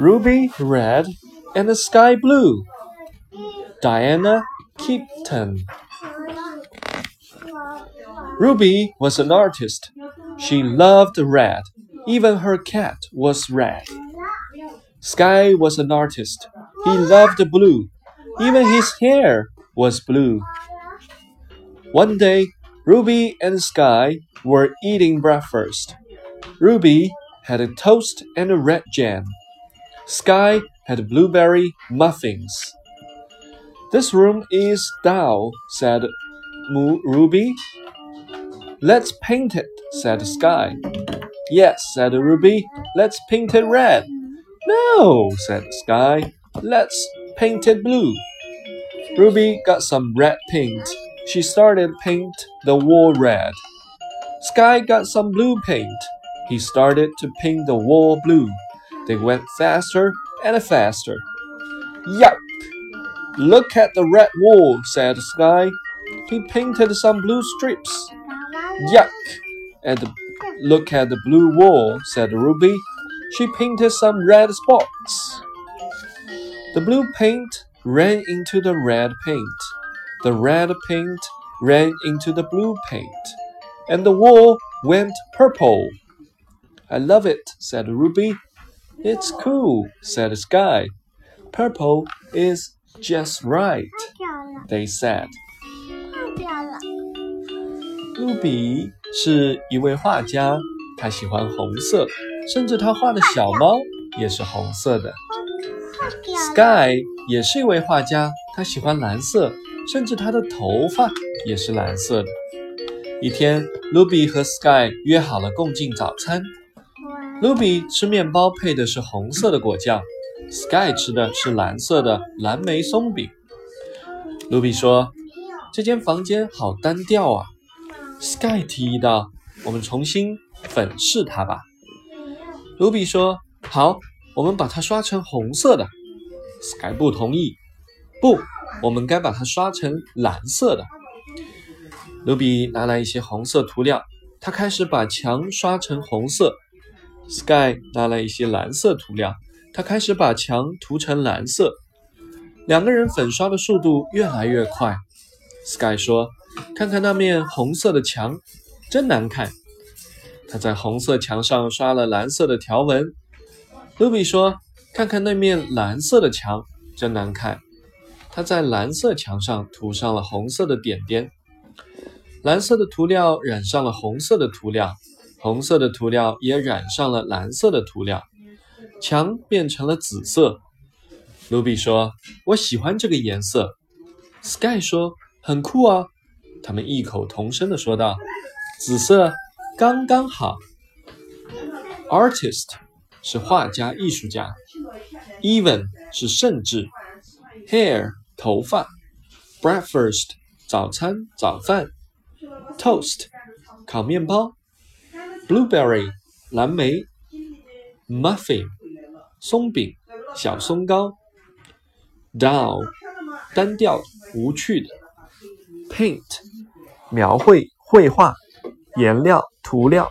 Ruby red and the sky blue. Diana Kipton. Ruby was an artist. She loved red. Even her cat was red. Sky was an artist. He loved blue. Even his hair was blue. One day, Ruby and Sky were eating breakfast. Ruby had a toast and a red jam. Sky had blueberry muffins. This room is dull, said Ruby. Let's paint it, said Sky. Yes, said Ruby. Let's paint it red. No, said Sky. Let's paint it blue. Ruby got some red paint. She started paint the wall red. Sky got some blue paint. He started to paint the wall blue. They went faster and faster. Yuck! Look at the red wall, said Sky. He painted some blue strips. Yuck! And look at the blue wall, said Ruby. She painted some red spots. The blue paint ran into the red paint. The red paint ran into the blue paint. And the wall went purple. I love it, said Ruby. It's cool, said Sky. Purple is just right, they said. Ruby 是一位画家，他喜欢红色，甚至他画的小猫也是红色的。Sky 也是一位画家，他喜欢蓝色，甚至他的头发也是蓝色的。一天，Ruby 和 Sky 约好了共进早餐。 Ruby 吃面包配的是红色的果酱，Sky 吃的是蓝色的蓝莓松饼。Ruby 说：“这间房间好单调啊。”Sky 提议道：“我们重新粉饰它吧。”Ruby 说：“好，我们把它刷成红色的。”Sky 不同意：“不，我们该把它刷成蓝色的。”Ruby 拿来一些红色涂料，他开始把墙刷成红色。Sky 拿来一些蓝色涂料，他开始把墙涂成蓝色。两个人粉刷的速度越来越快。Sky 说：“看看那面红色的墙，真难看。”他在红色墙上刷了蓝色的条纹。Ruby 说：“看看那面蓝色的墙，真难看。”他在蓝色墙上涂上了红色的点点。蓝色的涂料染上了红色的涂料。红色的涂料也染上了蓝色的涂料，墙变成了紫色。卢比说：“我喜欢这个颜色。”Sky 说：“很酷啊！”他们异口同声地说道：“紫色刚刚好。”Artist 是画家、艺术家；even 是甚至；hair 头发；breakfast 早餐、早饭；toast 烤面包。Blueberry 蓝莓，Muffin 松饼小松糕，Dull 单调无趣的，Paint 描绘绘画颜料涂料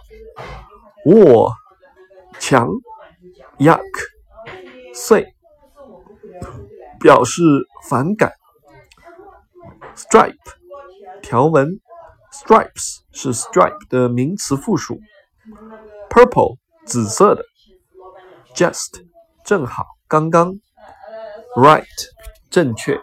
，Wall 墙，Yuck 碎表示反感，Stripe 条纹，Stripes 是 stripe 的名词复数。Purple 紫色的，Just 正好刚刚，Right 正确。